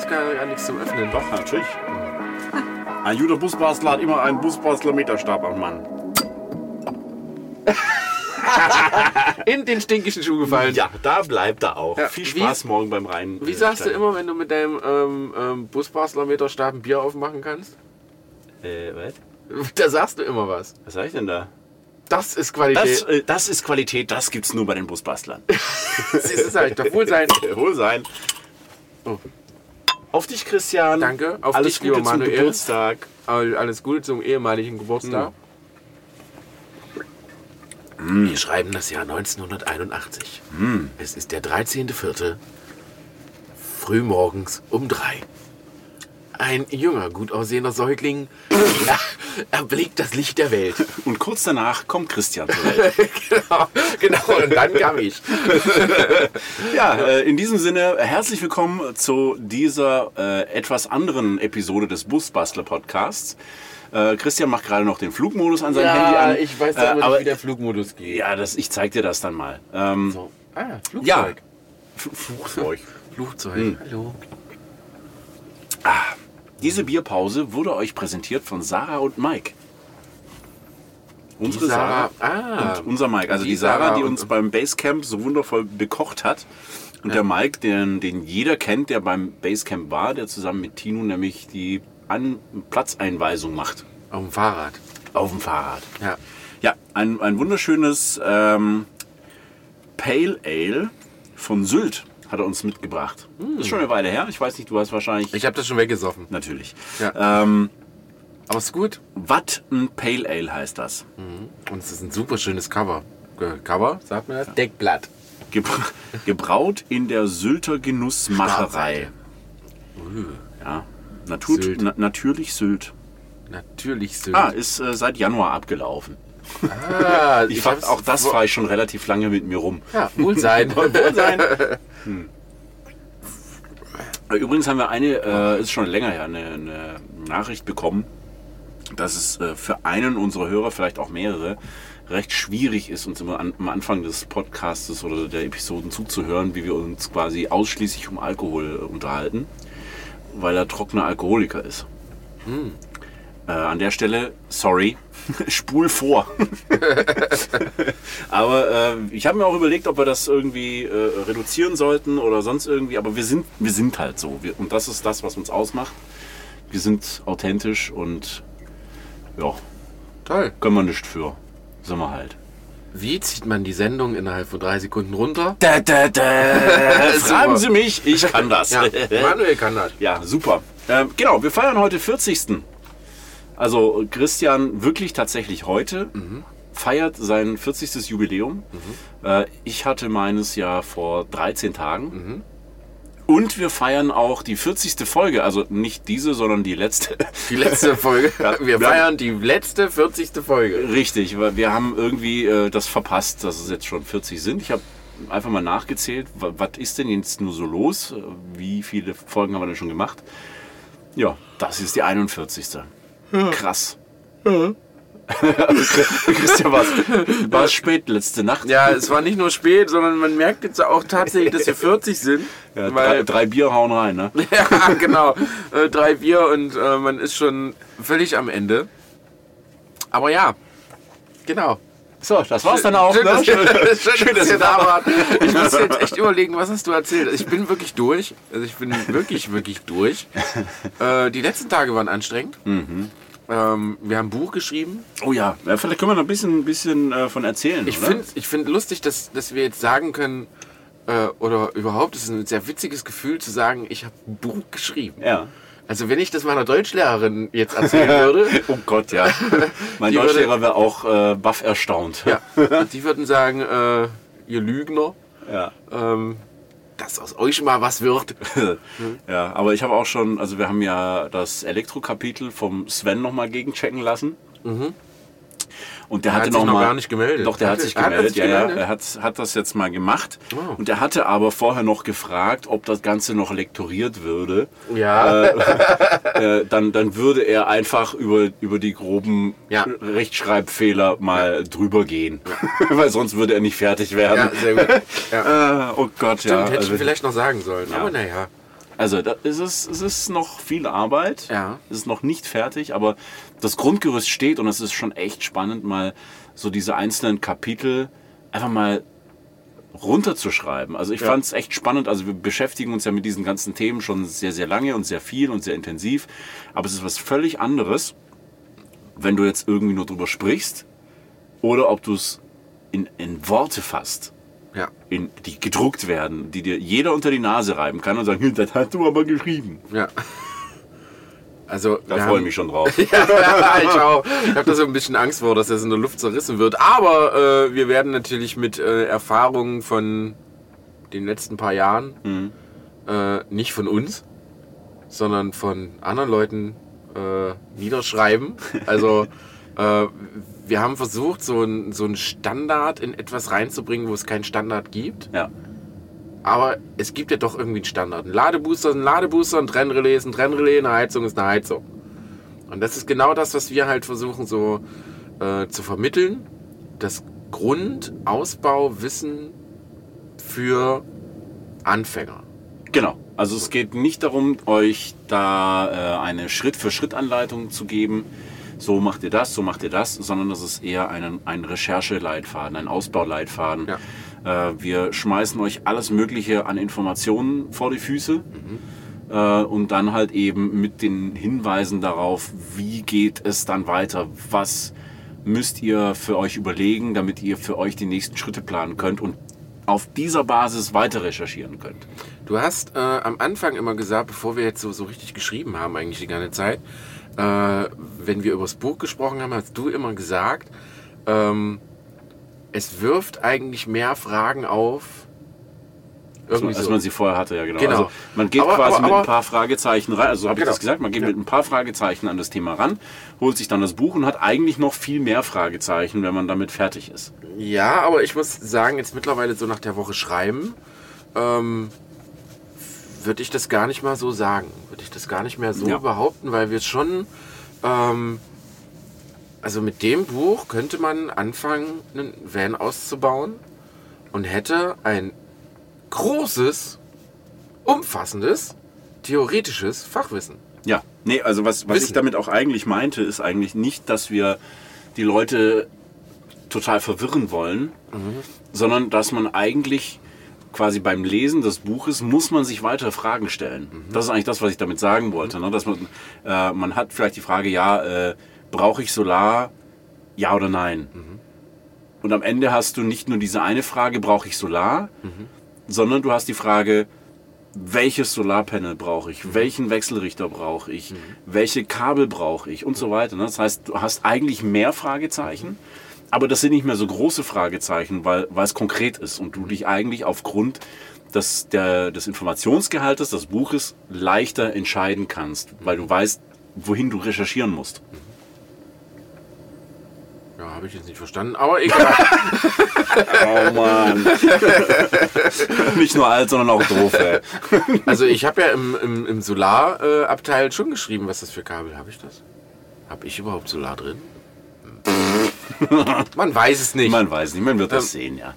hast gar, gar nichts zum Öffnen. Doch, natürlich. Ein guter Busbastler hat immer einen Busbastler Meterstab am Mann. In den stinkischen Schuh gefallen. Ja, da bleibt er auch. Ja, Viel wie- Spaß morgen beim Rein. Wie sagst du immer, wenn du mit deinem ähm, ähm, Busbastler-Meterstab ein Bier aufmachen kannst? Äh, was? Da sagst du immer was. Was sag ich denn da? Das ist Qualität. Das, äh, das ist Qualität, das gibt's nur bei den Busbastlern. Das ist halt doch wohl sein. Wohl sein. Oh. Auf dich, Christian. Danke. Auf Alles dich, lieber Gute zum Manuel. Geburtstag. All- Alles Gute zum ehemaligen Geburtstag. Wir schreiben das Jahr 1981. Es ist der 13.04. Frühmorgens um drei. Ein junger, gut aussehender Säugling er, erblickt das Licht der Welt. Und kurz danach kommt Christian zur Welt. genau, genau, und dann kam ich. ja, äh, in diesem Sinne, herzlich willkommen zu dieser äh, etwas anderen Episode des Busbastler Podcasts. Äh, Christian macht gerade noch den Flugmodus an seinem Handy an. ich weiß Äh, aber aber nicht, wie der Flugmodus geht. Ja, das, ich zeig dir das dann mal. Ähm, So. Ah, Flugzeug. Ja. Flugzeug. Flugzeug. Hallo. Diese Bierpause wurde euch präsentiert von Sarah und Mike. Unsere Sarah, Sarah- ah. und unser Mike. Also die, Die Sarah, Sarah die uns beim Basecamp so wundervoll bekocht hat. Und der Mike, den, den jeder kennt, der beim Basecamp war, der zusammen mit Tino nämlich die An Platzeinweisung macht. Auf dem Fahrrad. Auf dem Fahrrad. Ja. Ja, ein, ein wunderschönes ähm, Pale Ale von Sylt hat er uns mitgebracht. Ist schon eine Weile her. Ich weiß nicht, du hast wahrscheinlich... Ich habe das schon weggesoffen. Natürlich. Ja. Ähm, Aber ist gut. Watt ein Pale Ale heißt das. Und es ist ein super schönes Cover. Ge- Cover, sagt man das? Deckblatt. Gebra gebraut in der Sylter Genussmacherei. Ja, Natur Sylt. na natürlich Sylt. Natürlich Sylt. Ah, ist äh, seit Januar abgelaufen. Ah, Ich, fand auch das fahre ich schon relativ lange mit mir rum. Ja, wohl sein. Hm. Übrigens haben wir eine, äh, ist schon länger her, eine, eine Nachricht bekommen, dass es äh, für einen unserer Hörer, vielleicht auch mehrere, recht schwierig ist, uns immer an, am Anfang des Podcastes oder der Episoden zuzuhören, wie wir uns quasi ausschließlich um Alkohol äh, unterhalten, weil er trockener Alkoholiker ist. Äh, an der Stelle, sorry, spul vor. aber äh, ich habe mir auch überlegt, ob wir das irgendwie äh, reduzieren sollten oder sonst irgendwie. Aber wir sind, wir sind halt so. Wir, und das ist das, was uns ausmacht. Wir sind authentisch und ja, Toll. können wir nicht für. Sind wir halt. Wie zieht man die Sendung innerhalb von drei Sekunden runter? Da, da, da. Fragen. Sie mich, ich kann das. Ja, Manuel kann das. Ja, super. Ähm, genau, wir feiern heute 40. Also Christian wirklich tatsächlich heute feiert sein 40. Jubiläum. Äh, ich hatte meines ja vor 13 Tagen. Und wir feiern auch die 40. Folge, also nicht diese, sondern die letzte. Die letzte Folge. Wir wir feiern die letzte 40. Folge. Richtig, weil wir haben irgendwie äh, das verpasst, dass es jetzt schon 40 sind. Ich habe einfach mal nachgezählt, wa- was ist denn jetzt nur so los? Äh, Wie viele Folgen haben wir denn schon gemacht? Ja, das ist die 41. Krass. Christian, war war es spät letzte Nacht? Ja, es war nicht nur spät, sondern man merkt jetzt auch tatsächlich, dass wir 40 sind. Ja, drei, weil, drei Bier hauen rein, ne? ja, genau. Äh, drei Bier und äh, man ist schon völlig am Ende. Aber ja, genau. So, das war's dann auch. Schön, Ne? dass, schön, schön, dass ihr ihr da wart. Ich muss jetzt echt überlegen, was hast du erzählt? Ich bin wirklich durch. Also ich bin wirklich, wirklich durch. Äh, die letzten Tage waren anstrengend. Mhm. Ähm, wir haben ein Buch geschrieben. Oh ja, ja, vielleicht können wir noch ein bisschen, bisschen äh, von erzählen. Ich finde ich find lustig, dass, dass wir jetzt sagen können, äh, oder überhaupt, es ist ein sehr witziges Gefühl zu sagen, ich habe ein Buch geschrieben. Ja. Also wenn ich das meiner Deutschlehrerin jetzt erzählen würde, Oh Gott, ja. mein Deutschlehrer wäre auch äh, baff erstaunt. ja, die würden sagen, äh, ihr Lügner, ja. ähm, dass aus euch mal was wird. Ja, aber ich habe auch schon, also wir haben ja das Elektro-Kapitel vom Sven nochmal gegenchecken lassen. Und der Er hatte hat sich noch noch mal, gar nicht gemeldet. Doch, der hat, Hat sich gemeldet. ja, ja, gemeldet? er hat, hat das jetzt mal gemacht. Oh. Und er hatte aber vorher noch gefragt, ob das Ganze noch lektoriert würde. Ja, Äh, dann, dann würde er einfach über, über die groben Ja. Rechtschreibfehler mal drüber gehen. Weil sonst würde er nicht fertig werden. ja sehr gut. Ja. Äh, oh Gott, Stimmt, ja. hätte ich also- vielleicht noch sagen sollen. Aber naja. Also da ist es, es ist noch viel Arbeit. Ja. Es ist noch nicht fertig, aber das Grundgerüst steht und es ist schon echt spannend, mal so diese einzelnen Kapitel einfach mal runterzuschreiben. Also ich Ja. fand es echt spannend. Also wir beschäftigen uns ja mit diesen ganzen Themen schon sehr, sehr lange und sehr viel und sehr intensiv. Aber es ist was völlig anderes, wenn du jetzt irgendwie nur drüber sprichst oder ob du es in, in Worte fasst Ja. in, die gedruckt werden, die dir jeder unter die Nase reiben kann und sagen, "Hm, das hast du aber geschrieben. Ja. Also, Da freue haben- ich mich schon drauf. ja, ich auch. Ich habe da so ein bisschen Angst vor, dass das in der Luft zerrissen wird. Aber äh, wir werden natürlich mit äh, Erfahrungen von den letzten paar Jahren, Mhm. äh, nicht von uns, sondern von anderen Leuten äh, niederschreiben. Also äh, wir haben versucht, so ein, so ein Standard in etwas reinzubringen, wo es keinen Standard gibt. Ja, Aber es gibt ja doch irgendwie einen Standard. Ein Ladebooster ist ein Ladebooster, ein Trennrelais ist ein Trennrelais, eine Heizung ist eine Heizung. Und das ist genau das, was wir halt versuchen so äh, zu vermitteln. Das Grundausbauwissen für Anfänger. genau. Also es geht nicht darum, euch da äh, eine Schritt-für-Schritt-Anleitung zu geben. So macht ihr das, so macht ihr das, sondern das ist eher ein, ein Rechercheleitfaden, ein Ausbauleitfaden. Äh, wir schmeißen euch alles Mögliche an Informationen vor die Füße. äh, und dann halt eben mit den Hinweisen darauf, wie geht es dann weiter, was müsst ihr für euch überlegen, damit ihr für euch die nächsten Schritte planen könnt und auf dieser Basis weiter recherchieren könnt. Du hast äh, am Anfang immer gesagt, bevor wir jetzt so, so richtig geschrieben haben, eigentlich die ganze Zeit, äh, wenn wir über das Buch gesprochen haben, hast du immer gesagt, ähm, es wirft eigentlich mehr Fragen auf. Als so. man sie vorher hatte, ja genau. Genau. Also man geht Aber- quasi aber- mit aber- ein paar Fragezeichen rein, also habe ich Genau. das gesagt, man geht Ja. mit ein paar Fragezeichen an das Thema ran, holt sich dann das Buch und hat eigentlich noch viel mehr Fragezeichen, wenn man damit fertig ist. Ja, aber ich muss sagen, jetzt mittlerweile so nach der Woche schreiben, ähm, würde ich das gar nicht mal so sagen. Würde ich das gar nicht mehr so Ja. behaupten, weil wir schon, ähm, also mit dem Buch könnte man anfangen, einen Van auszubauen und hätte ein großes, umfassendes, theoretisches Fachwissen. Ja, nee, also was, was Wissen. ich damit auch eigentlich meinte, ist eigentlich nicht, dass wir die Leute total verwirren wollen, sondern dass man eigentlich quasi beim Lesen des Buches muss man sich weitere Fragen stellen. Das ist eigentlich das, was ich damit sagen wollte. Ne? Dass man, äh, man hat vielleicht die Frage, ja, äh, brauche ich Solar? Ja oder nein? Und am Ende hast du nicht nur diese eine Frage, brauche ich Solar, sondern du hast die Frage, welches Solarpanel brauche ich, welchen Wechselrichter brauche ich, welche Kabel brauche ich und so weiter. ne? Das heißt, du hast eigentlich mehr Fragezeichen, aber das sind nicht mehr so große Fragezeichen, weil, weil es konkret ist und du dich eigentlich aufgrund des, der, des Informationsgehaltes des Buches leichter entscheiden kannst, weil du weißt, wohin du recherchieren musst. Ja, habe ich jetzt nicht verstanden, aber egal. Oh Mann. nicht nur alt, sondern auch doof, ey. also ich habe ja im, im, im Solarabteil Abteil schon geschrieben, was das für Kabel. Habe ich das? Habe ich überhaupt Solar drin? Man weiß es nicht. Man weiß nicht, man wird das Ähm, sehen, ja.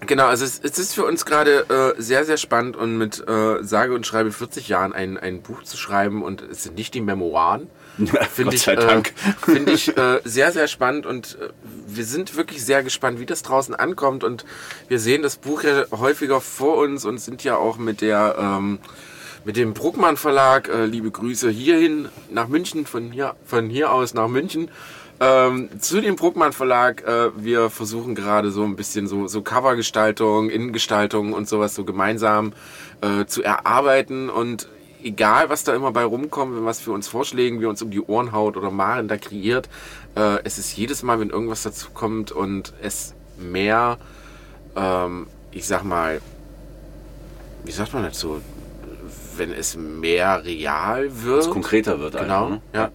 Genau, also es, es ist für uns gerade äh, sehr, sehr spannend und mit äh, sage und schreibe 40 Jahren ein, ein Buch zu schreiben und es sind nicht die Memoiren. Finde Gott ich, sei Dank. Äh, finde ich äh, sehr, sehr spannend und äh, wir sind wirklich sehr gespannt, wie das draußen ankommt und wir sehen das Buch ja häufiger vor uns und sind ja auch mit der ähm, mit dem Bruckmann Verlag, äh, liebe Grüße hierhin nach München, von hier, von hier aus nach München. Ähm, zu dem Bruckmann Verlag, äh, wir versuchen gerade so ein bisschen so, so Covergestaltung, Innengestaltung und sowas so gemeinsam äh, zu erarbeiten und egal was da immer bei rumkommt, wenn was für uns Vorschlägen wir uns um die Ohren haut oder Maren da kreiert, äh, es ist jedes Mal, wenn irgendwas dazu kommt und es mehr, ähm, ich sag mal, wie sagt man dazu, wenn es mehr real wird. es konkreter wird Genau, einfach, ne? ja.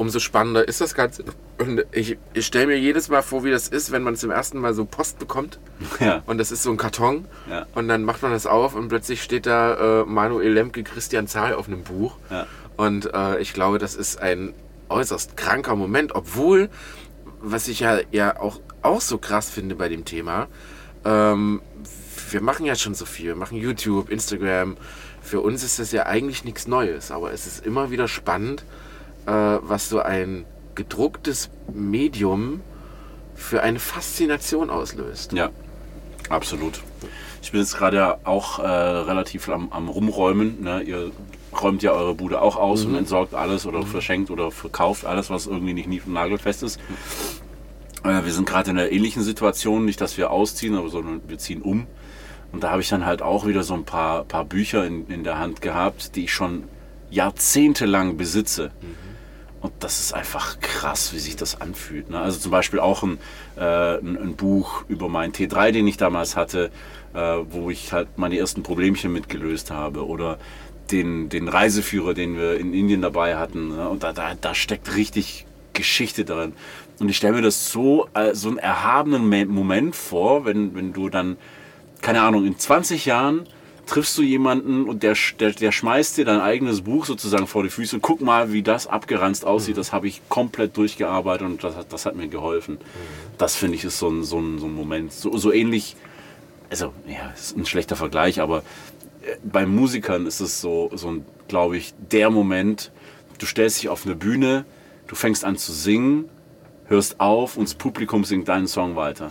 Umso spannender ist das Ganze. Und ich, ich stelle mir jedes Mal vor, wie das ist, wenn man zum ersten Mal so Post bekommt. Ja. Und das ist so ein Karton. Ja. Und dann macht man das auf und plötzlich steht da äh, Manuel Lemke, Christian Zahl auf einem Buch. Ja. Und äh, ich glaube, das ist ein äußerst kranker Moment, obwohl, was ich ja, ja auch, auch so krass finde bei dem Thema, ähm, wir machen ja schon so viel. Wir machen YouTube, Instagram, für uns ist das ja eigentlich nichts Neues, aber es ist immer wieder spannend, äh, was so ein gedrucktes Medium für eine Faszination auslöst. Ja, absolut. Ich bin jetzt gerade auch äh, relativ am, am Rumräumen. Ne? Ihr räumt ja eure Bude auch aus und entsorgt alles oder verschenkt oder verkauft alles, was irgendwie nicht und nagelfest ist. Äh, wir sind gerade in einer ähnlichen Situation, nicht dass wir ausziehen, aber sondern wir ziehen um. Und da habe ich dann halt auch wieder so ein paar, paar Bücher in, in der Hand gehabt, die ich schon jahrzehntelang besitze. Und das ist einfach krass, wie sich das anfühlt. Ne? Also zum Beispiel auch ein, äh, ein, ein Buch über meinen T3, den ich damals hatte, äh, wo ich halt meine ersten Problemchen mitgelöst habe. Oder den, den Reiseführer, den wir in Indien dabei hatten. Ne? Und da, da, da steckt richtig Geschichte drin. Und ich stelle mir das so, äh, so einen erhabenen Me- Moment vor, wenn, wenn du dann, keine Ahnung, in 20 Jahren triffst du jemanden und der, der, der schmeißt dir dein eigenes Buch sozusagen vor die Füße. Guck mal, wie das abgeranzt aussieht. Das habe ich komplett durchgearbeitet und das, hat- das hat mir geholfen. Das finde ich ist so ein, so ein, so ein Moment. So, so ähnlich, also ja, ist ein schlechter Vergleich, aber äh, bei Musikern ist es so, so ein, glaube ich, der Moment, du stellst dich auf eine Bühne, du fängst an zu singen, hörst auf und das Publikum singt deinen Song weiter.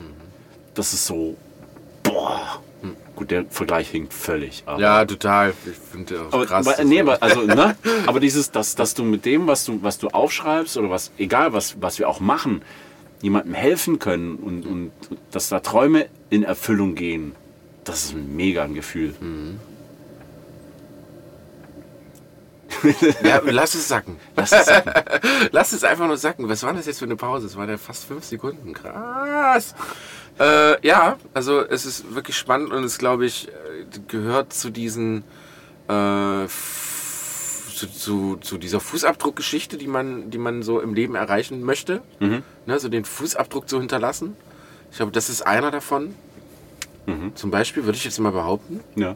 Das ist so, boah. Gut, der Vergleich hinkt völlig. Aber, Ja, total. Ich finde auch aber, krass. aber, nee, aber, also, ne? aber dieses, dass, dass du mit dem, was du, was du aufschreibst oder was, egal was, was wir auch machen, jemandem helfen können und, und dass da Träume in Erfüllung gehen, das ist ein mega ein Gefühl. Ja, lass es sacken. Lass es sacken. lass es einfach nur sacken. Was war das jetzt für eine Pause? Es waren ja fast fünf Sekunden. Krass. Äh, ja, also es ist wirklich spannend und es, glaube ich, äh, gehört zu diesen äh, zu, zu, zu dieser Fußabdruckgeschichte, die man, die man so im Leben erreichen möchte. Ne, so den Fußabdruck zu hinterlassen. Ich glaube, das ist einer davon. Zum Beispiel würde ich jetzt mal behaupten. Ja.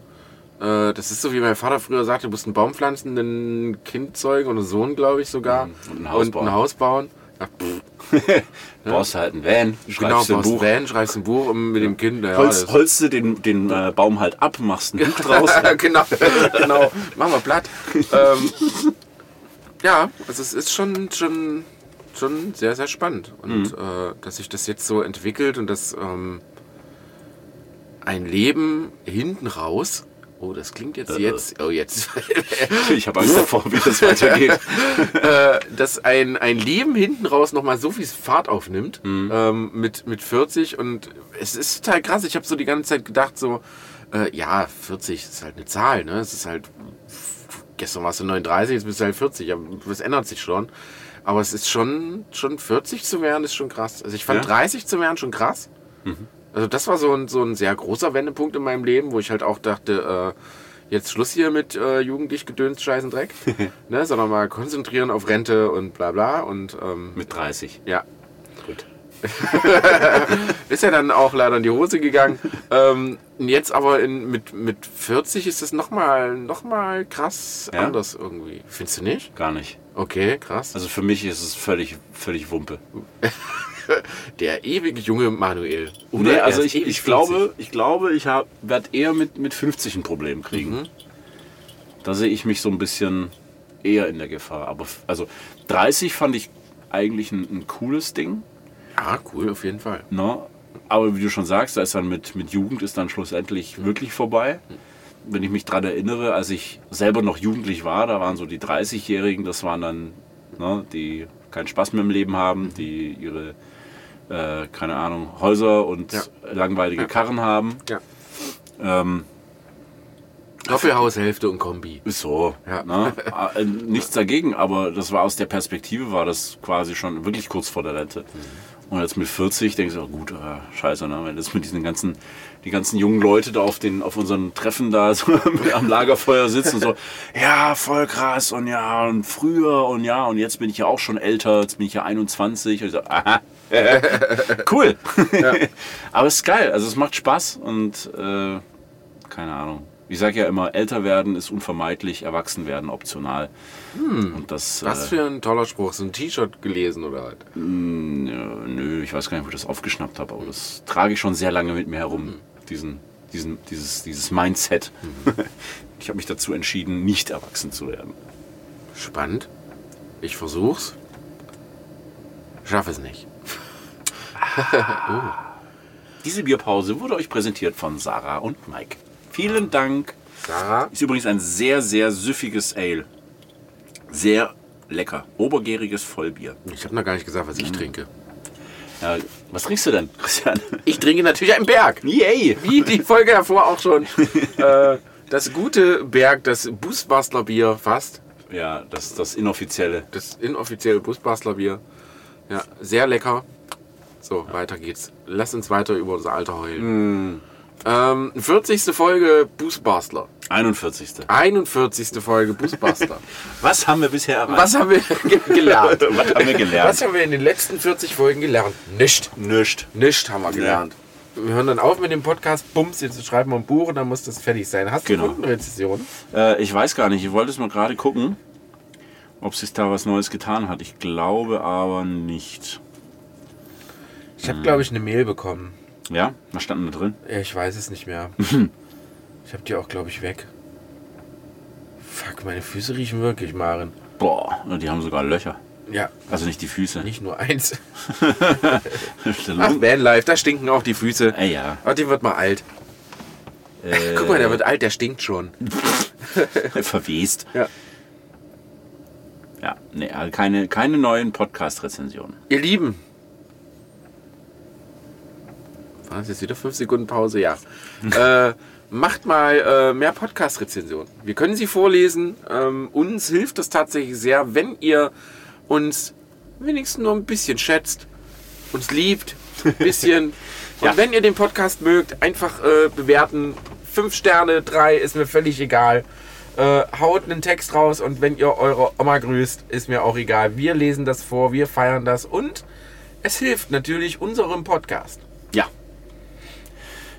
Äh, das ist so, wie mein Vater früher sagte, du musst einen Baum pflanzen, ein Kind zeugen oder einen Sohn, glaube ich sogar. Mhm. Und ein Haus bauen. ein Haus bauen. Ja, pff, Brauchst halt ein Van, genau, schreibst ein baust Buch. Van, schreibst ein Buch mit dem Kind. Naja, Holz, holst du den, den äh, Baum halt ab, machst ein Buch draus. genau, genau. Machen wir platt. ähm, ja, also es ist schon, schon, schon sehr, sehr spannend. Und Mhm. äh, dass sich das jetzt so entwickelt und dass ähm, ein Leben hinten raus. Oh, das klingt jetzt Äh. jetzt. Oh, jetzt. Ich habe Angst davor, wie das weitergeht. äh, dass ein, ein Leben hinten raus nochmal so viel Fahrt aufnimmt Mhm. ähm, mit, mit 40 und es ist total krass. Ich habe so die ganze Zeit gedacht, so, äh, ja, 40 ist halt eine Zahl, ne? Es ist halt, gestern warst du 39, jetzt bist du halt 40, aber das ändert sich schon. Aber es ist schon, schon 40 zu werden, ist schon krass. Also ich fand Ja? 30 zu werden schon krass. Also das war so ein, so ein sehr großer Wendepunkt in meinem Leben, wo ich halt auch dachte, äh, jetzt Schluss hier mit äh, jugendlich gedönst, scheißen Dreck, ne, sondern mal konzentrieren auf Rente und bla bla und ähm, Mit 30. ja, Gut. ist ja dann auch leider in die Hose gegangen. ähm, jetzt aber in, mit, mit 40 ist es nochmal noch mal krass Ja? anders irgendwie. Findest du nicht? Gar nicht. Okay, krass. Also für mich ist es völlig, völlig Wumpe. Der ewig junge Manuel. Oder Nee, also ich, ich 40. glaube, ich glaube, ich werde eher mit, mit 50 ein Problem kriegen. Da sehe ich mich so ein bisschen eher in der Gefahr. Aber also 30 fand ich eigentlich ein, ein cooles Ding. Ah, cool, auf jeden Fall. Ne? Aber wie du schon sagst, da ist dann mit, mit Jugend ist dann schlussendlich wirklich vorbei. Wenn ich mich daran erinnere, als ich selber noch jugendlich war, da waren so die 30-Jährigen, das waren dann, ne, die keinen Spaß mehr im Leben haben, die ihre, äh, keine Ahnung, Häuser und Ja. langweilige Karren haben. Ja. Ähm, Doppelhaushälfte und Kombi. ist so. Ja. Ne? Äh, Nichts dagegen, aber das war aus der Perspektive, war das quasi schon wirklich kurz vor der Rente. Und jetzt mit 40 denkst du, oh gut, äh, scheiße, ne? wenn das mit diesen ganzen, die ganzen jungen Leute da auf, den, auf unseren Treffen da so am Lagerfeuer sitzen und so, ja, voll krass und ja, und früher und ja, und jetzt bin ich ja auch schon älter, jetzt bin ich ja 21. Und ich so, aha, cool. aber es ist geil, also es macht Spaß und äh, keine Ahnung. Ich sage ja immer, älter werden ist unvermeidlich, erwachsen werden optional. Und das, Was äh, für ein toller Spruch. So ein T-Shirt gelesen oder halt. ja, nö, ich weiß gar nicht, wo ich das aufgeschnappt habe, aber das trage ich schon sehr lange mit mir herum, diesen diesen, dieses, dieses Mindset. Ich habe mich dazu entschieden, nicht erwachsen zu werden. Spannend. Ich versuch's. Schaffe es nicht. Diese Bierpause wurde euch präsentiert von Sarah und Mike. Vielen Dank. Sarah? Ist übrigens ein sehr, sehr süffiges Ale. Sehr lecker. Obergäriges Vollbier. Ich habe noch gar nicht gesagt, was ich Mhm. trinke. Ja, was trinkst du denn, Christian? Ich trinke natürlich einen Berg. Yay! Wie die Folge davor auch schon. äh, das gute Berg, das Busbastler Bier fast. Ja, das ist das Inoffizielle. Das inoffizielle Busbastler Bier. Ja, sehr lecker. So, weiter geht's. Lass uns weiter über unser Alter heulen. Ähm, 40. Folge Busbastler. 41. 41. Folge Busbastler. Was haben wir bisher erreicht? Was haben wir ge gelernt? Was haben wir gelernt? Was haben wir in den letzten 40 Folgen gelernt? Nicht. Nischt. Nicht haben wir gelernt. Wir hören dann auf mit dem Podcast. Bums, jetzt schreiben wir ein Buch und dann muss das fertig sein. Hast du Genau. Kundenrezession? Äh, ich weiß gar nicht. Ich wollte es mal gerade gucken, ob sich da was Neues getan hat. Ich glaube aber nicht. Ich habe, glaube ich, eine Mail bekommen. Ja? Was stand denn da drin? Ich weiß es nicht mehr. ich habe die auch, glaube ich, weg. Fuck, meine Füße riechen wirklich, Maren. Boah, die haben sogar Löcher. Ja, Also nicht die Füße. nicht nur eins. Ach, Vanlife, da stinken auch die Füße. Ey, ja. Ach, die wird mal alt. Äh, Guck mal, der wird alt, der stinkt schon. verwest. Ja. Ja, nee, also keine, keine neuen Podcast-Rezensionen. Ihr Lieben. War das jetzt wieder 5 Sekunden Pause? Ja. äh, macht mal äh, mehr Podcast-Rezensionen. Wir können sie vorlesen. Ähm, uns hilft das tatsächlich sehr, wenn ihr uns wenigstens nur ein bisschen schätzt, uns liebt, ein bisschen. Und Ja. wenn ihr den Podcast mögt, einfach äh, bewerten. Fünf Sterne, drei, ist mir völlig egal. Äh, haut einen Text raus und wenn ihr eure Oma grüßt, ist mir auch egal. Wir lesen das vor, wir feiern das und es hilft natürlich unserem Podcast. Ja.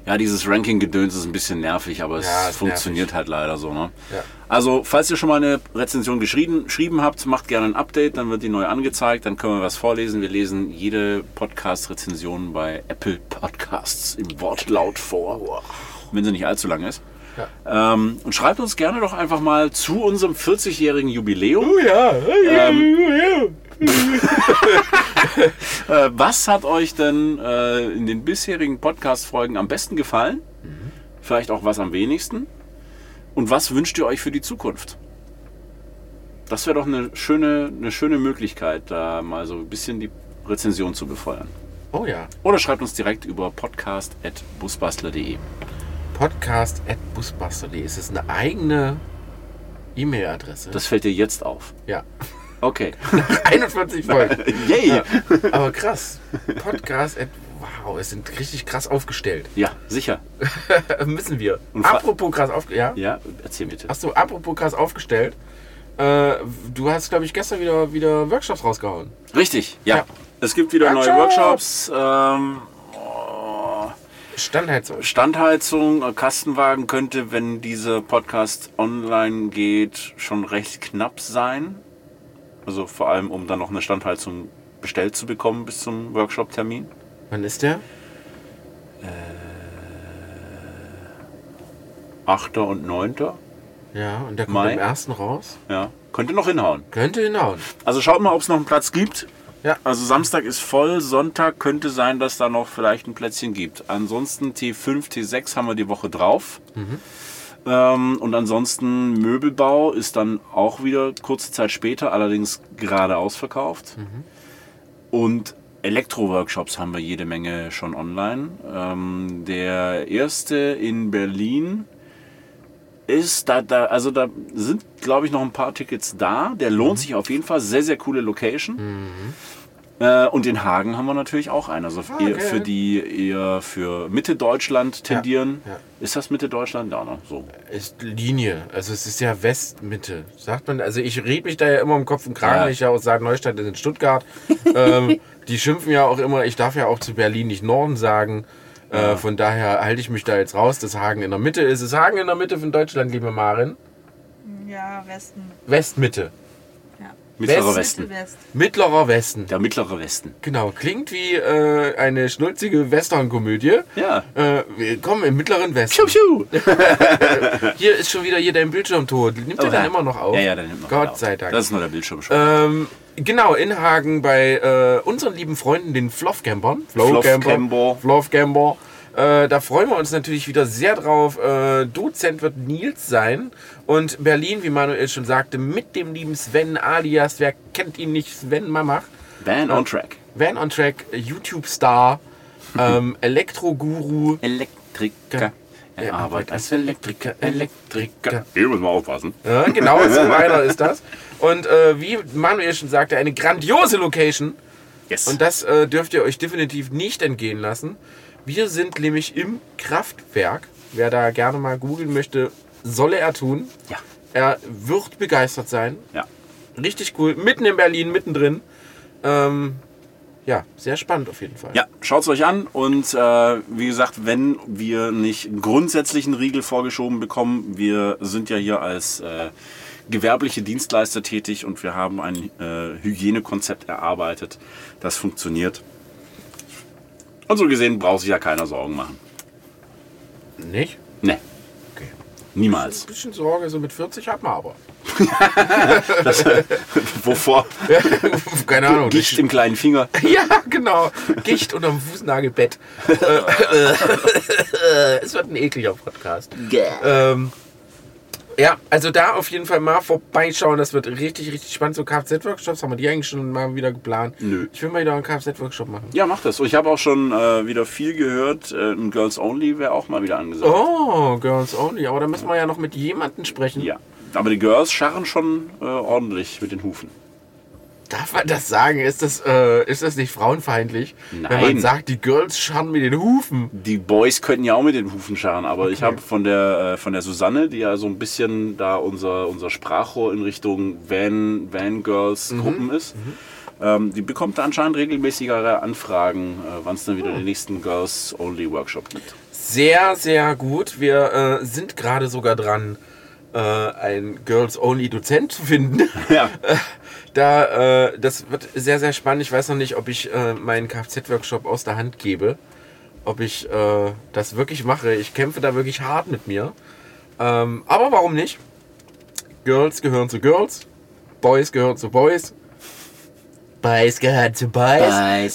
Ja, dieses Ranking-Gedöns ist ein bisschen nervig, aber es Ja, funktioniert halt leider so. Ne? Ja. Also, falls ihr schon mal eine Rezension geschrieben, geschrieben habt, macht gerne ein Update, dann wird die neu angezeigt, dann können wir was vorlesen. Wir lesen jede Podcast-Rezension bei Apple Podcasts im Wortlaut vor, wenn sie nicht allzu lang ist. Ähm, und schreibt uns gerne doch einfach mal zu unserem 40-jährigen Jubiläum. Oh ja, Äh, was hat euch denn äh, in den bisherigen Podcast-Folgen am besten gefallen? Vielleicht auch was am wenigsten? Und was wünscht ihr euch für die Zukunft? Das wäre doch eine schöne, eine schöne Möglichkeit, da mal so ein bisschen die Rezension zu befeuern. Oh ja. Oder schreibt uns direkt über podcast.busbastler.de. Podcast at busbuster.de. Ist es eine eigene E-Mail-Adresse? Das fällt dir jetzt auf. Ja. Okay. 41 Folgen. Yay! Ja. Aber krass. Podcast. Wow, es sind richtig krass aufgestellt. sicher. Müssen wir. Und apropos krass aufgestellt. Ja? Ja, erzähl bitte. Achso, apropos krass aufgestellt. Äh, du hast, glaube ich, gestern wieder, wieder Workshops rausgehauen. Richtig, ja. Ja. Es gibt wieder neue Workshops. Workshops. Ähm, oh, Standheizung. Standheizung, äh, Kastenwagen könnte, wenn dieser Podcast online geht, schon recht knapp sein. Also vor allem, um dann noch eine Standheizung bestellt zu bekommen bis zum Workshop-Termin. Wann ist der? 8. und 9. Ja, und der kommt Mai. am ersten raus. Ja, könnte noch hinhauen. Könnte hinhauen. Also schaut mal, ob es noch einen Platz gibt. Ja. Also Samstag ist voll, Sonntag könnte sein, dass da noch vielleicht ein Plätzchen gibt. Ansonsten T5, T6 haben wir die Woche drauf. Ähm, und ansonsten Möbelbau ist dann auch wieder kurze Zeit später, allerdings gerade ausverkauft. Und Elektro-Workshops haben wir jede Menge schon online. Ähm, der erste in Berlin ist da, da also da sind glaube ich noch ein paar Tickets da. Der lohnt sich auf jeden Fall. Sehr, sehr coole Location. Äh, und in Hagen haben wir natürlich auch einen. Also Ah, geil. für die eher für Mitte Deutschland tendieren. ja. Ist das Mitte Deutschland? Ja, ne? so. Ist Linie. Also es ist ja Westmitte. Sagt man, also ich rede mich da ja immer im Kopf und Kragen, Ja. weil ich ja aus Neustadt in Stuttgart. ähm, die schimpfen ja auch immer, ich darf ja auch zu Berlin nicht Norden sagen. Äh, von daher halte ich mich da jetzt raus, dass Hagen in der Mitte ist. Ist Hagen in der Mitte von Deutschland, liebe Marin? Ja, Westen. Westmitte. Mittlerer Westen. Westen. West. Mittlerer Westen. Der mittlere Westen. Genau, klingt wie äh, eine schnulzige Western-Komödie. Ja. Äh, willkommen im Mittleren Westen. Piu, piu. Hier ist schon wieder hier dein Bildschirm tot. Nimmt er Oh, dann ja. immer noch auf? Ja, ja, dann nimmt man Gott auf. sei Dank. Das ist nur der Bildschirm schon. Ähm, genau, in Hagen bei äh, unseren lieben Freunden, den Fluffcampern. Fluffcamper. Fluffcamper. Äh, da freuen wir uns natürlich wieder sehr drauf. Äh, Dozent wird Nils sein. Und Berlin, wie Manuel schon sagte, mit dem lieben Sven alias, wer kennt ihn nicht, Sven Mamach. Van on Track. Van on Track, YouTube-Star, ähm, Elektro-Guru. Elektriker. Er arbeitet als Elektriker, Elektriker. Hier muss man aufpassen. Ja, genau, so einer ist das. Und äh, wie Manuel schon sagte, eine grandiose Location. Yes. Und das äh, dürft ihr euch definitiv nicht entgehen lassen. Wir sind nämlich im Kraftwerk. Wer da gerne mal googeln möchte, solle er tun. ja. Er wird begeistert sein. Ja. Richtig cool. Mitten in Berlin, mittendrin. Ähm, ja, sehr spannend auf jeden Fall. Ja, schaut es euch an und äh, wie gesagt, wenn wir nicht grundsätzlich einen Riegel vorgeschoben bekommen, wir sind ja hier als äh, gewerbliche Dienstleister tätig und wir haben ein äh, Hygienekonzept erarbeitet, das funktioniert. Und so gesehen braucht sich ja keiner Sorgen machen. Nicht? Ne, Okay. niemals. Ein bisschen Sorge, so mit 40 hat man aber. Wovor? Keine Ahnung. Gicht im kleinen Finger. Ja, genau. Gicht unterm Fußnagelbett. Äh, es wird ein ekliger Podcast. Ähm, ja, also da auf jeden Fall mal vorbeischauen. Das wird richtig, richtig spannend. So Kfz-Workshops haben wir die eigentlich schon mal wieder geplant. Nö. Ich will mal wieder einen Kfz-Workshop machen. Ja, mach das. Und ich habe auch schon äh, wieder viel gehört. Äh, ein Girls Only wäre auch mal wieder angesagt. Oh, Girls Only. Aber da müssen wir ja noch mit jemandem sprechen. Ja. Aber die Girls scharren schon äh, ordentlich mit den Hufen. Darf man das sagen? Ist das, äh, ist das nicht frauenfeindlich? Wenn man Nein. sagt, die Girls scharren mit den Hufen. Die Boys könnten ja auch mit den Hufen scharren, aber ich Okay. habe von der, äh, von der Susanne, die ja so ein bisschen da unser, unser Sprachrohr in Richtung Van, Van Girls Mhm. Gruppen ist, ähm, die bekommt da anscheinend regelmäßigere Anfragen, äh, wann es dann wieder den nächsten Girls Only Workshop gibt. Sehr, sehr gut. Wir äh, sind gerade sogar dran, äh, einen Girls-Only-Dozent zu finden. Ja. Da, äh, das wird sehr, sehr spannend. Ich weiß noch nicht, ob ich äh, meinen Kfz-Workshop aus der Hand gebe. Ob ich äh, das wirklich mache. Ich kämpfe da wirklich hart mit mir. Ähm, aber warum nicht? Girls gehören zu Girls. Boys gehören zu Boys. Boys gehören zu Boys.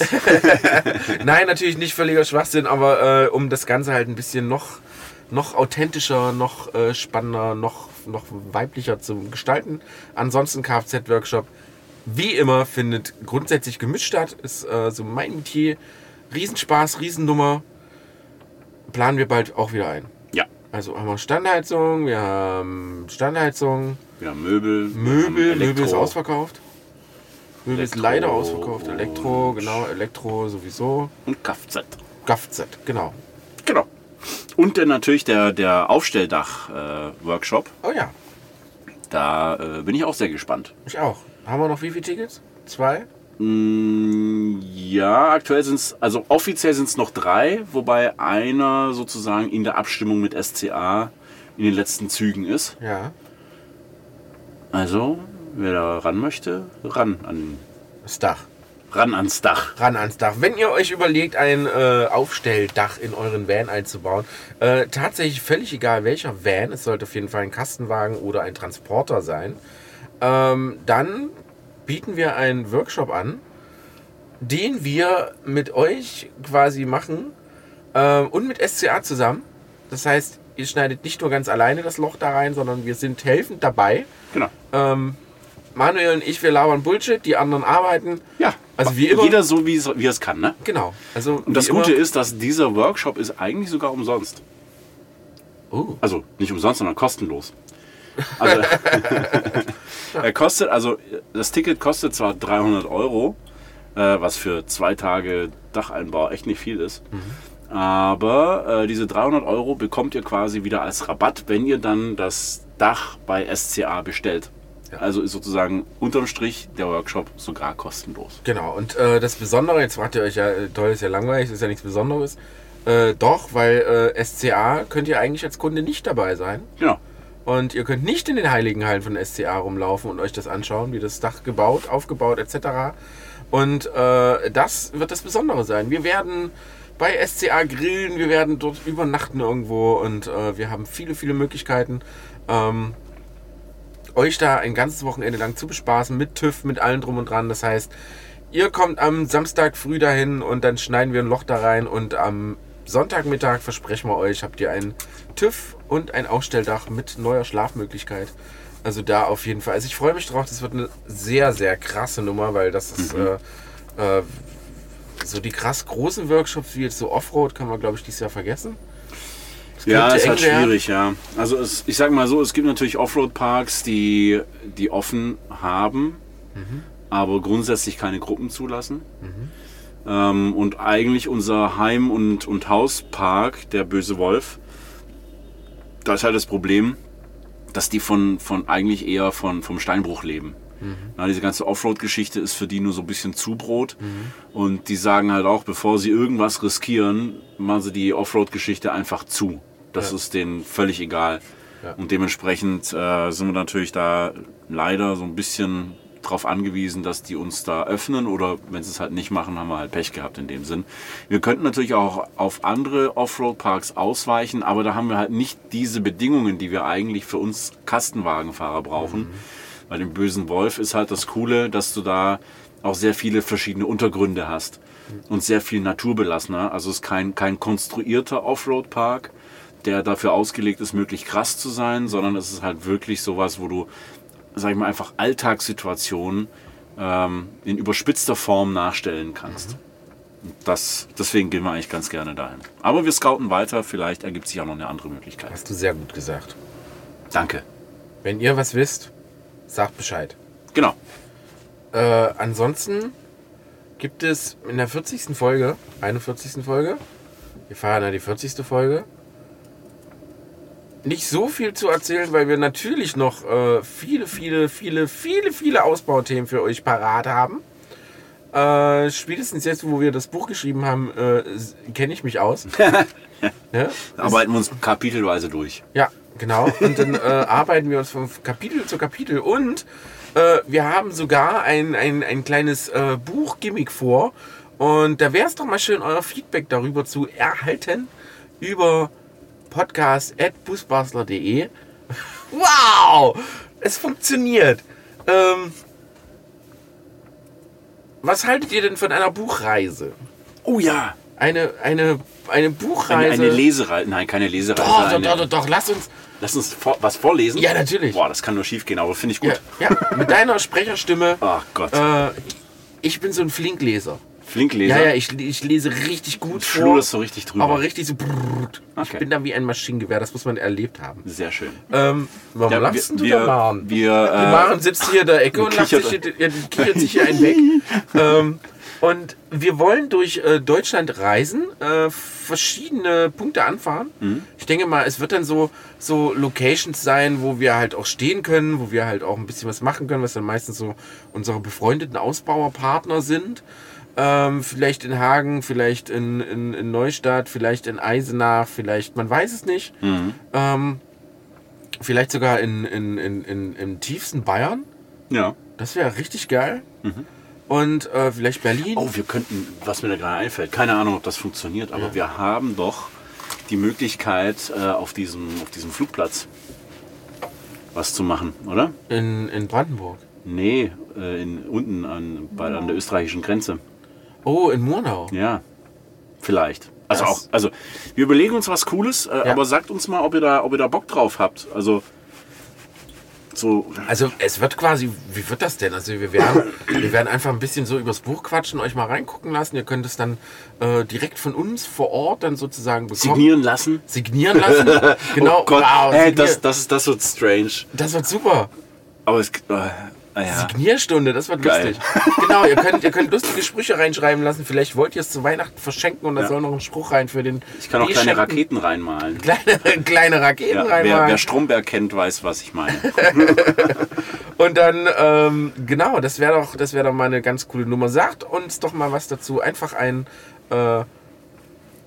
Nein, natürlich nicht völliger Schwachsinn, aber äh, um das Ganze halt ein bisschen noch, noch authentischer, noch äh, spannender, noch, noch weiblicher zu gestalten. Ansonsten Kfz-Workshop, wie immer, findet grundsätzlich gemischt statt. Ist äh, so mein Metier. Riesenspaß, Riesennummer. Planen wir bald auch wieder ein. Ja. Also haben wir Standheizung, wir haben Standheizung, Wir haben Möbel. Möbel, haben Möbel ist ausverkauft. Möbel ist Elektro leider ausverkauft. Elektro, genau, Elektro sowieso. Und Kfz. Kfz, genau. Genau. Und dann natürlich der, der Aufstelldach-Workshop. Oh ja, da äh, bin ich auch sehr gespannt. ich auch. Haben wir noch wie viele Tickets? Zwei? Mm, Ja, aktuell sind es, also offiziell sind es noch drei, wobei einer sozusagen in der Abstimmung mit SCA in den letzten Zügen ist. Ja. Also, wer da ran möchte, ran, an, Das Dach. ran ans Dach. Ran ans Dach. Wenn ihr euch überlegt, ein äh, Aufstelldach in euren Van einzubauen, äh, tatsächlich völlig egal welcher Van, es sollte auf jeden Fall ein Kastenwagen oder ein Transporter sein, ähm, dann bieten wir einen Workshop an, den wir mit euch quasi machen ähm, und mit SCA zusammen. Das heißt, ihr schneidet nicht nur ganz alleine das Loch da rein, sondern wir sind helfend dabei. Genau. Ähm, Manuel und ich, wir labern Bullshit, die anderen arbeiten. Ja, Also wie immer- Jeder so, wie es, wie es kann, ne? Genau. Also Und das Gute immer- ist, dass dieser Workshop ist eigentlich sogar umsonst. Oh, Also nicht umsonst, sondern kostenlos. Also, er kostet, also das Ticket kostet zwar 300 Euro, äh, was für zwei Tage Dacheinbau echt nicht viel ist. Aber äh, diese 300 Euro bekommt ihr quasi wieder als Rabatt, wenn ihr dann das Dach bei SCA bestellt. Ja. Also ist sozusagen unterm Strich der Workshop sogar kostenlos. genau. Und äh, das Besondere, jetzt fragt ihr euch ja, äh, toll ist ja langweilig, ist ja nichts Besonderes. Äh, doch, weil äh, SCA könnt ihr eigentlich als Kunde nicht dabei sein. Genau. Und ihr könnt nicht in den heiligen Hallen von SCA rumlaufen und euch das anschauen, wie das Dach gebaut, aufgebaut etc. Und äh, das wird das Besondere sein. Wir werden bei SCA grillen, wir werden dort übernachten irgendwo und äh, wir haben viele, viele Möglichkeiten, ähm, euch da ein ganzes Wochenende lang zu bespaßen mit TÜV, mit allem drum und dran. Das heißt, ihr kommt am Samstag früh dahin und dann schneiden wir ein Loch da rein und am Sonntagmittag, versprechen wir euch, habt ihr ein TÜV und ein Aufstelldach mit neuer Schlafmöglichkeit. Also da auf jeden Fall. Also ich freue mich drauf, das wird eine sehr, sehr krasse Nummer, weil das ist Mhm. äh, äh, so die krass großen Workshops wie jetzt so Offroad kann man glaube ich dieses Jahr vergessen. Es Ja, ist halt schwierig, ja. Also es, ich sag mal so, es gibt natürlich Offroad-Parks, die, die offen haben, Mhm. aber grundsätzlich keine Gruppen zulassen. Ähm, und eigentlich unser Heim- und, und Hauspark, der Böse Wolf, da ist halt das Problem, dass die von, von eigentlich eher von, vom Steinbruch leben. Na, diese ganze Offroad-Geschichte ist für die nur so ein bisschen Zubrot. Und die sagen halt auch, bevor sie irgendwas riskieren, machen sie die Offroad-Geschichte einfach zu. Das Ja. ist denen völlig egal. Ja. Und dementsprechend äh, sind wir natürlich da leider so ein bisschen drauf angewiesen, dass die uns da öffnen oder wenn sie es halt nicht machen, haben wir halt Pech gehabt in dem Sinn. Wir könnten natürlich auch auf andere Offroad-Parks ausweichen, aber da haben wir halt nicht diese Bedingungen, die wir eigentlich für uns Kastenwagenfahrer brauchen. Bei dem bösen Wolf ist halt das Coole, dass du da auch sehr viele verschiedene Untergründe hast und sehr viel naturbelassener. Also es ist kein, kein konstruierter Offroad-Park, der dafür ausgelegt ist, möglichst krass zu sein, sondern es ist halt wirklich sowas, wo du, sag ich mal, einfach Alltagssituationen ähm, in überspitzter Form nachstellen kannst. Und Das, deswegen gehen wir eigentlich ganz gerne dahin. Aber wir scouten weiter, vielleicht ergibt sich auch noch eine andere Möglichkeit. Hast du sehr gut gesagt. Danke. Wenn ihr was wisst, sagt Bescheid. Genau. Äh, ansonsten gibt es in der 40. Folge, 41. Folge, wir feiern ja die 40. Folge, nicht so viel zu erzählen, weil wir natürlich noch äh, viele, viele, viele, viele, viele Ausbauthemen für euch parat haben. Äh, spätestens jetzt, wo wir das Buch geschrieben haben, äh, kenne ich mich aus. ja? Arbeiten wir uns kapitelweise durch. Ja, genau. Und dann äh, arbeiten wir uns von Kapitel zu Kapitel. Und äh, wir haben sogar ein, ein, ein kleines äh, Buch-Gimmick vor. Und da wäre es doch mal schön, euer Feedback darüber zu erhalten über podcast.busbasler.de. Wow! Es funktioniert. Ähm, was haltet ihr denn von einer Buchreise? Oh ja. Eine, eine, eine Eine, Buchreise. eine Lesereise. Nein, keine Lesereise. doch, doch, eine, doch, doch, doch, lass uns. Lass uns vor, was vorlesen. Ja, natürlich. Boah, das kann nur schief gehen, aber finde ich Ja, gut. ja, mit deiner Sprecherstimme. Ach Gott. Äh, ich bin so ein Flinkleser. Flinkleser. Ja, ja, ich, ich lese richtig gut vor. Fluderst so richtig drüber. aber richtig so. brrrt. Ich Okay. bin da wie ein Maschinengewehr, das muss man erlebt haben. Sehr schön. Ähm, warum Ja, lachst wir- du wir- da, Maren? wir, Die äh, Maren sitzt hier in der Ecke und lacht sich, ja, die kichert sich hier einen weg. ähm, und wir wollen durch äh, Deutschland reisen, äh, verschiedene Punkte anfahren. Mhm. Ich denke mal, es wird dann so, so Locations sein, wo wir halt auch stehen können, wo wir halt auch ein bisschen was machen können, was dann meistens so unsere befreundeten Ausbauerpartner sind. Ähm, vielleicht in Hagen, vielleicht in, in, in Neustadt, vielleicht in Eisenach, vielleicht, man weiß es nicht. Mhm. Ähm, vielleicht sogar in, in, in, in, im tiefsten Bayern. Ja. Das wäre richtig geil. Und äh, vielleicht Berlin. Oh, wir könnten, was mir da gerade einfällt, keine Ahnung, ob das funktioniert, aber wir haben doch die Möglichkeit, äh, auf, diesem, auf diesem Flugplatz was zu machen, oder? In, in Brandenburg. Nee, äh, in, unten an, bei, an der österreichischen Grenze. Oh, in Murnau. Ja, vielleicht. Also Das- auch, also wir überlegen uns was Cooles, äh, Ja. aber sagt uns mal, ob ihr da, ob ihr da Bock drauf habt. Also so, Also es wird quasi, wie wird das denn? Also wir werden, wir werden einfach ein bisschen so übers Buch quatschen, euch mal reingucken lassen. Ihr könnt es dann äh, direkt von uns vor Ort dann sozusagen bekommen. signieren lassen. Signieren lassen. Genau. Oh Gott, wow, hey, signier- das, das, das wird strange. das wird super. Aber es, äh, ah ja. Signierstunde, das wird Geil. lustig. Genau, ihr könnt, ihr könnt lustige Sprüche reinschreiben lassen. Vielleicht wollt ihr es zu Weihnachten verschenken und da Ja. soll noch ein Spruch rein für den. Ich kann auch kleine. Raketen reinmalen. Kleine, kleine Raketen Ja, wer, reinmalen. wer Stromberg kennt, weiß, was ich meine. Und dann, ähm, genau, das wäre doch, das wäre doch mal eine ganz coole Nummer. Sagt uns doch mal was dazu. Einfach ein, äh, also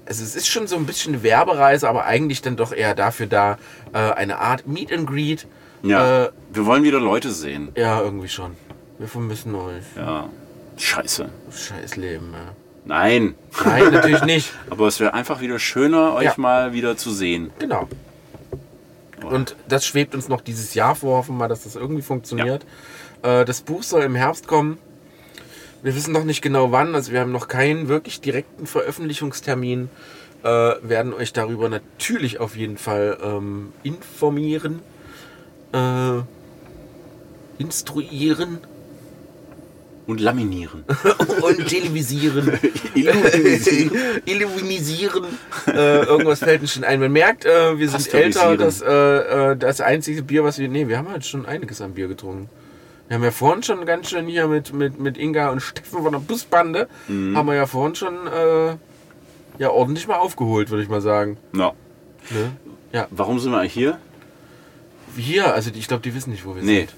es ist schon so ein bisschen eine Werbereise, aber eigentlich dann doch eher dafür da, äh, eine Art Meet and Greet. Ja, Äh, wir wollen wieder Leute sehen. ja, irgendwie schon. Wir vermissen euch. Ja. Scheiße. Scheiß Leben, ja. Nein. Nein, natürlich nicht. Aber es wäre einfach wieder schöner, euch Ja. mal wieder zu sehen. Genau. Und das schwebt uns noch dieses Jahr vor. Hoffen wir mal, dass das irgendwie funktioniert. Äh, das Buch soll im Herbst kommen. Wir wissen noch nicht genau wann. Also wir haben noch keinen wirklich direkten Veröffentlichungstermin. Äh, werden euch darüber natürlich auf jeden Fall ähm, informieren. Äh, instruieren Und laminieren. und televisieren. Illuminisieren. Äh, irgendwas fällt uns schon ein. Man merkt, äh, wir sind älter. Das, äh, äh, das einzige Bier, was wir. Nee, wir haben halt schon einiges an Bier getrunken. Wir haben ja vorhin schon ganz schön hier mit, mit, mit Inga und Steffen von der Busbande, Mhm. haben wir ja vorhin schon äh, ja, ordentlich mal aufgeholt, würde ich mal sagen. Na, Ne? Ja, warum sind wir eigentlich hier? Hier, also die- ich glaube, die wissen nicht, wo wir Nee. sind.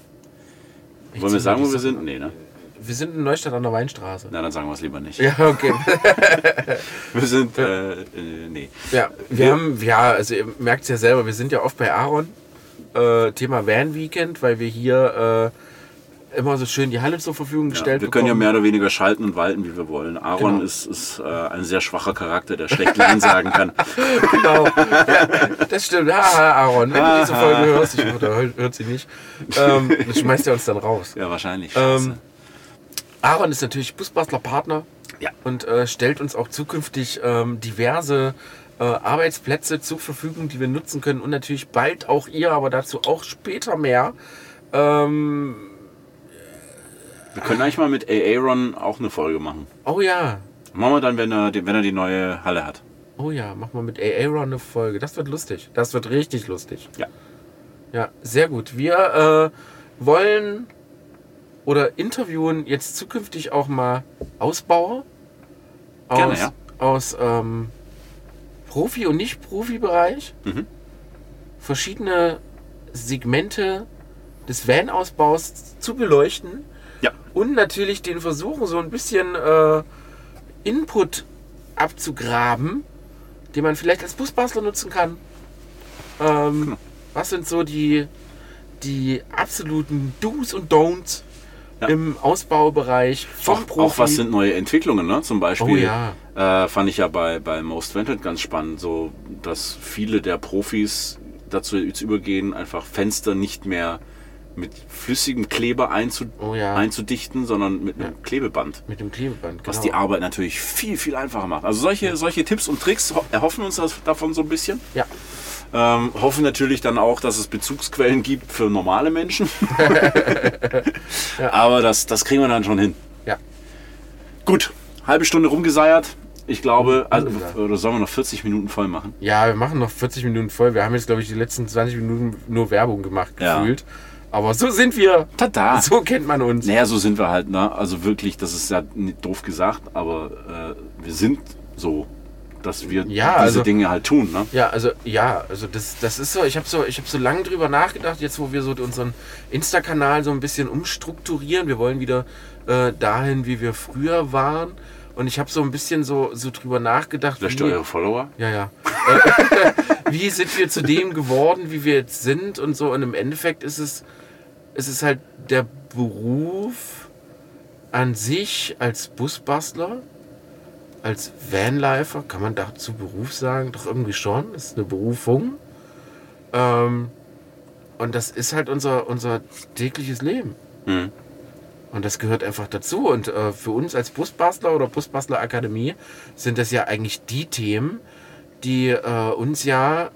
Ich Wollen wir sagen, wo wir sind? Socken Nee, ne? Wir sind in Neustadt an der Weinstraße. Na, dann sagen wir es lieber nicht. Ja, okay. Wir sind, äh, äh, nee. Ja, wir, Wir- haben, ja, also ihr merkt es ja selber, wir sind ja oft bei Aaron. Äh, Thema Van Weekend, weil wir hier äh, immer so schön die Halle zur Verfügung Ja, gestellt wir können ja mehr oder weniger schalten und walten, wie wir wollen. Aaron Genau. ist, ist äh, ein sehr schwacher Charakter, der schlecht Nein sagen kann. Genau. Ja, das stimmt. Haha, Aaron, wenn du diese Folge hörst, ich hoffe, hört, sie nicht, ähm, dann schmeißt er uns dann raus. Ja, wahrscheinlich. Ähm. Aaron ist natürlich Busbastler Partner Ja. und äh, stellt uns auch zukünftig ähm, diverse äh, Arbeitsplätze zur Verfügung, die wir nutzen können und natürlich bald auch ihr, aber dazu auch später mehr. Ähm, wir können eigentlich mal mit Aaron auch eine Folge machen. oh ja, Machen wir dann, wenn er, die- wenn er die neue Halle hat. oh ja, mach mal mit Aaron eine Folge. Das wird lustig. Das wird richtig lustig. Ja. Ja, sehr gut. Wir äh, wollen oder interviewen jetzt zukünftig auch mal Ausbauer aus, Gerne, ja. aus ähm, Profi- und Nicht-Profi-Bereich. Mhm. Verschiedene Segmente des Van-Ausbaus zu beleuchten Ja. und natürlich den versuchen, so ein bisschen äh, Input abzugraben, den man vielleicht als Busbastler nutzen kann. Ähm, Genau. Was sind so die, die absoluten Do's und Don'ts Ja. im Ausbaubereich vom Auch, Profi? auch was sind neue Entwicklungen, ne? Zum Beispiel Oh ja. äh, fand ich ja bei, bei Most Wanted ganz spannend, so dass viele der Profis dazu jetzt übergehen, einfach Fenster nicht mehr mit flüssigem Kleber einzu Oh ja. einzudichten, sondern mit einem Klebeband. Mit dem Klebeband, genau. Was die Arbeit natürlich viel, viel einfacher macht. Also solche, solche Tipps und Tricks ho- erhoffen uns das davon so ein bisschen. Ja. Ähm, hoffen natürlich dann auch, dass es Bezugsquellen gibt für normale Menschen. Ja. Aber das, das kriegen wir dann schon hin. Ja. Gut, halbe Stunde rumgeseiert. Ich glaube, also, Wunderbar. oder sollen wir noch 40 Minuten voll machen? ja, wir machen noch 40 Minuten voll. Wir haben jetzt, glaube ich, die letzten 20 Minuten nur Werbung gemacht, Ja. Aber so sind wir. Tada! So kennt man uns. Naja, so sind wir halt, ne? Also wirklich, das ist ja nicht doof gesagt, aber äh, wir sind so, dass wir Ja, diese also- Dinge halt tun, ne? Ja, also ja, also das, das ist so, ich habe so, ich habe so lange drüber nachgedacht, jetzt wo wir so unseren Insta-Kanal so ein bisschen umstrukturieren. Wir wollen wieder äh, dahin, wie wir früher waren. Und ich habe so ein bisschen so, so drüber nachgedacht. Löscht wie- ihr eure Follower? Ja, ja. Äh, wie sind wir zu dem geworden, wie wir jetzt sind und so. Und im Endeffekt ist es, ist es halt der Beruf an sich als Busbastler, als Vanlifer, kann man dazu Beruf sagen? Doch irgendwie schon. Das ist eine Berufung. Ähm, und das ist halt unser, unser tägliches Leben. Mhm. Und das gehört einfach dazu. Und äh, für uns als Busbastler oder Busbastler Akademie sind das ja eigentlich die Themen, die äh, uns ja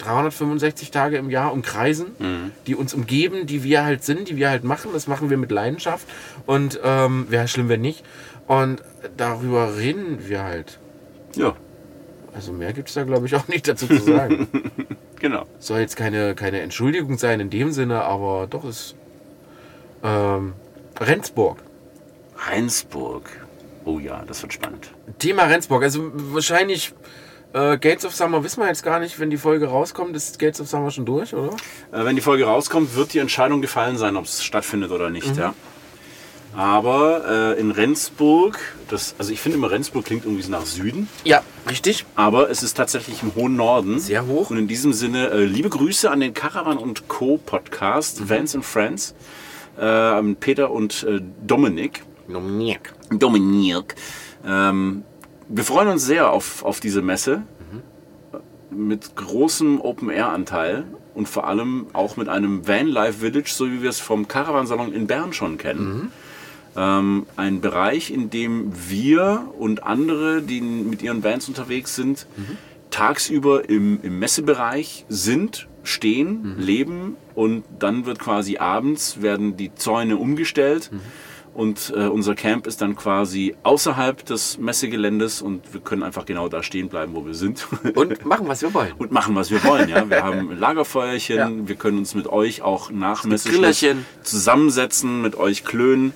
365 Tage im Jahr umkreisen, Mhm. die uns umgeben, die wir halt sind, die wir halt machen. Das machen wir mit Leidenschaft. Und ähm, wäre schlimm, wenn nicht. Und darüber reden wir halt. Ja, Also mehr gibt es da, glaube ich, auch nicht dazu zu sagen. genau. Soll jetzt keine, keine Entschuldigung sein in dem Sinne, aber doch ist ähm, Rendsburg. Heinsburg. Oh ja, das wird spannend. Thema Rendsburg. Also wahrscheinlich äh, Gates of Summer wissen wir jetzt gar nicht, wenn die Folge rauskommt. Ist Gates of Summer schon durch, oder? Äh, wenn die Folge rauskommt, wird die Entscheidung gefallen sein, ob es stattfindet oder nicht. Ja? Aber äh, in Rendsburg, das, also ich finde immer Rendsburg klingt irgendwie so nach Süden, Ja, richtig. aber es ist tatsächlich im hohen Norden. Sehr hoch. Und in diesem Sinne, äh, liebe Grüße an den Caravan und Co. Podcast, Vans and Friends, äh, Peter und äh, Dominik. Dominik. Dominik. Ähm, wir freuen uns sehr auf, auf diese Messe. Mit großem Open-Air-Anteil und vor allem auch mit einem Van-Life Village, so wie wir es vom Caravansalon in Bern schon kennen. Ähm, ein Bereich, in dem wir und andere, die mit ihren Vans unterwegs sind, tagsüber im, im Messebereich sind, stehen, leben und dann wird quasi abends werden die Zäune umgestellt und äh, unser Camp ist dann quasi außerhalb des Messegeländes und wir können einfach genau da stehen bleiben, wo wir sind. Und machen, was wir wollen. und machen, was wir wollen. Ja? Wir haben Lagerfeuerchen, Ja. wir können uns mit euch auch nach Grillerchen. zusammensetzen, mit euch klönen,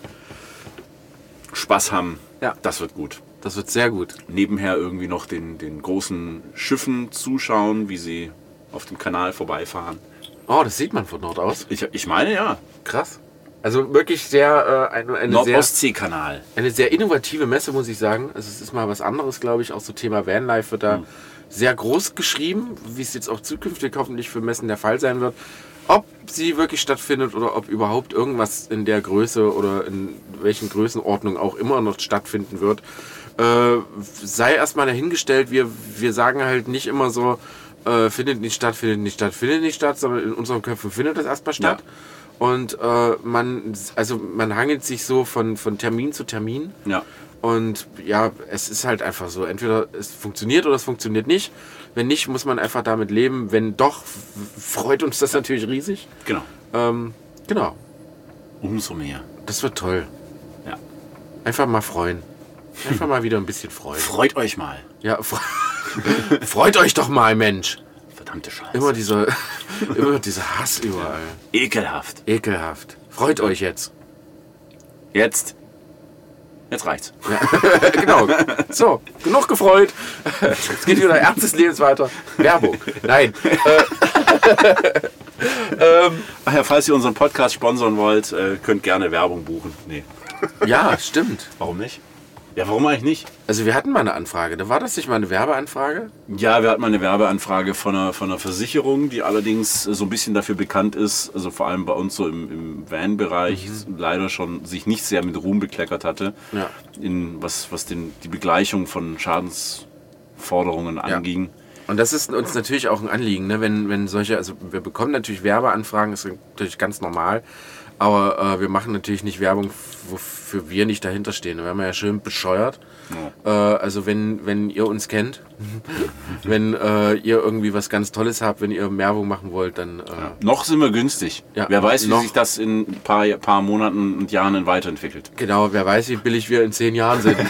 Spaß haben. Ja. Das wird gut. Das wird sehr gut. Nebenher irgendwie noch den, den großen Schiffen zuschauen, wie sie auf dem Kanal vorbeifahren. Oh, das sieht man von dort aus. Ich, ich meine ja, Krass. Also wirklich sehr, äh, eine, eine, sehr, Nordostsee-Kanal. eine sehr innovative Messe, muss ich sagen. Also es ist mal was anderes, glaube ich. Auch so Thema Vanlife wird da sehr groß geschrieben, wie es jetzt auch zukünftig hoffentlich für Messen der Fall sein wird. Ob sie wirklich stattfindet oder ob überhaupt irgendwas in der Größe oder in welchen Größenordnungen auch immer noch stattfinden wird, äh, sei erstmal dahingestellt. Wir, wir sagen halt nicht immer so, äh, findet nicht statt, findet nicht statt, findet nicht statt, sondern in unseren Köpfen findet das erstmal statt. Und äh, man, also man hangelt sich so von, von Termin zu Termin. Ja. Und ja, es ist halt einfach so. Entweder es funktioniert oder es funktioniert nicht. Wenn nicht, muss man einfach damit leben. Wenn doch, freut uns das natürlich riesig. Genau. Ähm, genau, Umso mehr. das wird toll. Ja. Einfach mal freuen. Einfach mal wieder ein bisschen freuen. Freut euch mal. Ja, fre freut euch doch mal, Mensch. Verdammte Scheiße. Immer dieser, immer dieser Hass überall. Ekelhaft. Ekelhaft. Freut euch jetzt. Jetzt. Jetzt reicht's. genau. So, genug gefreut. Jetzt geht wieder Ernst des Lebens weiter. Werbung. Nein. Ach ja, falls ihr unseren Podcast sponsern wollt, äh, könnt gerne Werbung buchen. Nee. Ja, stimmt. Warum nicht? Ja, warum eigentlich nicht? Also wir hatten mal eine Anfrage. Da war das nicht mal eine Werbeanfrage? Ja, wir hatten mal eine Werbeanfrage von einer, von einer Versicherung, die allerdings so ein bisschen dafür bekannt ist, also vor allem bei uns so im, im Van-Bereich, leider schon sich nicht sehr mit Ruhm bekleckert hatte, Ja. in, was, was den, die Begleichung von Schadensforderungen anging. Und das ist uns natürlich auch ein Anliegen, ne? wenn, wenn solche, also wir bekommen natürlich Werbeanfragen, ist natürlich ganz normal, aber äh, wir machen natürlich nicht Werbung, wofür wir nicht dahinter stehen. Da wären wir ja schön bescheuert. Äh, also wenn, wenn ihr uns kennt, wenn äh, ihr irgendwie was ganz Tolles habt, wenn ihr Werbung machen wollt, dann äh, Noch sind wir günstig. Ja, Wer weiß, wie noch. sich das in ein paar, paar Monaten und Jahren weiterentwickelt. genau, wer weiß, wie billig wir in zehn Jahren sind.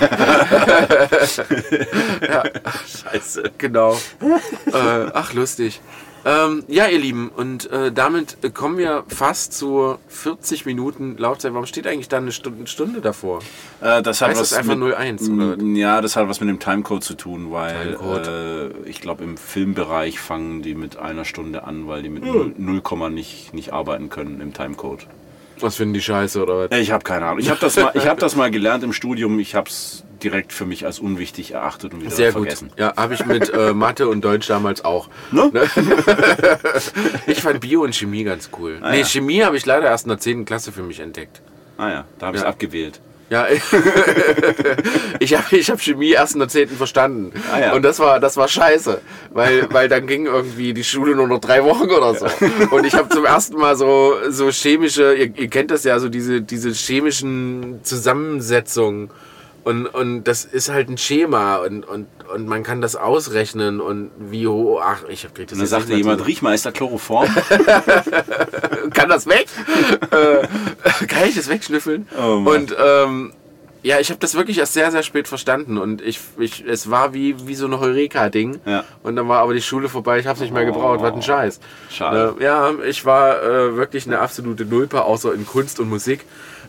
Scheiße. Genau. äh, ach, lustig. Ähm, ja, ihr Lieben, und äh, damit kommen wir fast zu 40 Minuten Laufzeit. Warum steht eigentlich da eine Stunde, Stunde davor? Äh, das hat Heißt was das einfach mit, 01, oder? Ja, das hat was mit dem Timecode zu tun, weil äh, ich glaube im Filmbereich fangen die mit einer Stunde an, weil die mit Hm. 0, 0, nicht, nicht arbeiten können im Timecode. Was finden die Scheiße, oder was? Äh, Ich habe keine Ahnung. Ich habe das, mal- ich hab das mal gelernt im Studium. Ich habe es direkt für mich als unwichtig erachtet und wieder Sehr vergessen. gut. Ja, habe ich mit äh, Mathe und Deutsch damals auch. Ne? Ich fand Bio und Chemie ganz cool. Ah, nee, ja. Chemie habe ich leider erst in der 10. Klasse für mich entdeckt. Ah ja, da habe ich es abgewählt. Ja, ich habe ich hab Chemie erst in der 10. verstanden. Ah, ja. Und das war, das war scheiße. Weil, weil dann ging irgendwie die Schule nur noch drei Wochen oder so. Und ich habe zum ersten Mal so, so chemische, ihr, ihr kennt das ja, so diese, diese chemischen Zusammensetzungen. Und, und das ist halt ein Schema und, und, und man kann das ausrechnen und wie hoch. Ach, ich hab krieg das Und dann sagte nicht mehr jemand, zusammen. Riechmeister Chloroform. kann das weg? äh, kann ich das wegschnüffeln? Oh und ähm, ja, ich habe das wirklich erst sehr, sehr spät verstanden und ich, ich es war wie, wie so ein Heureka-Ding. Ja. Und dann war aber die Schule vorbei, ich habe es nicht mehr gebraucht, was ein Scheiß. Schade. Äh, ja, ich war äh, wirklich eine absolute Nulpe, außer in Kunst und Musik.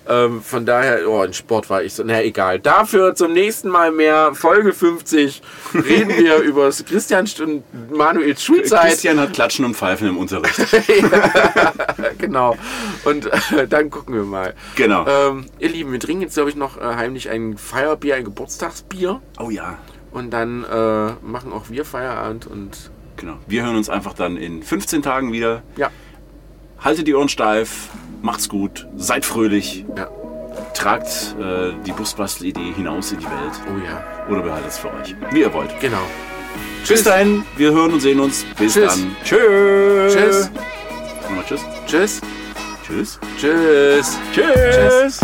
Ähm, von daher, oh, in Sport war ich so, na egal. Dafür zum nächsten Mal mehr. Folge 50 reden wir über Christian und Manuels Schulzeit. Christian hat Klatschen und Pfeifen im Unterricht. genau. Und äh, dann gucken wir mal. Genau. Ähm, ihr Lieben, wir trinken jetzt, glaube ich, noch äh, heimlich ein Feierbier, ein Geburtstagsbier. Oh ja. Und dann äh, machen auch wir Feierabend und Genau. Wir hören uns einfach dann in 15 Tagen wieder. ja. Haltet die Ohren steif, macht's gut, seid fröhlich, Ja. tragt äh, die Busbastel-Idee hinaus in die Welt Oh ja. oder behaltet es für euch, wie ihr wollt. Genau. Bis dahin, wir hören und sehen uns. Bis Tschüss. dann. Tschüss. Tschüss. Nochmal tschüss. Tschüss. Tschüss. Tschüss. Tschüss.